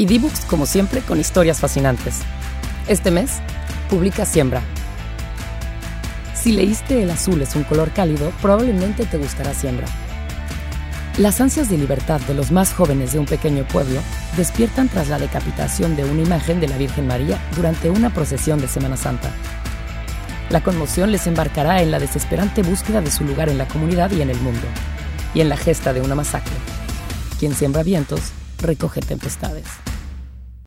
Y D-Books, como siempre, con historias fascinantes. Este mes, publica Siembra. Si leíste El azul es un color cálido, probablemente te gustará Siembra. Las ansias de libertad de los más jóvenes de un pequeño pueblo despiertan tras la decapitación de una imagen de la Virgen María durante una procesión de Semana Santa. La conmoción les embarcará en la desesperante búsqueda de su lugar en la comunidad y en el mundo, y en la gesta de una masacre. Quien siembra vientos, recoge tempestades.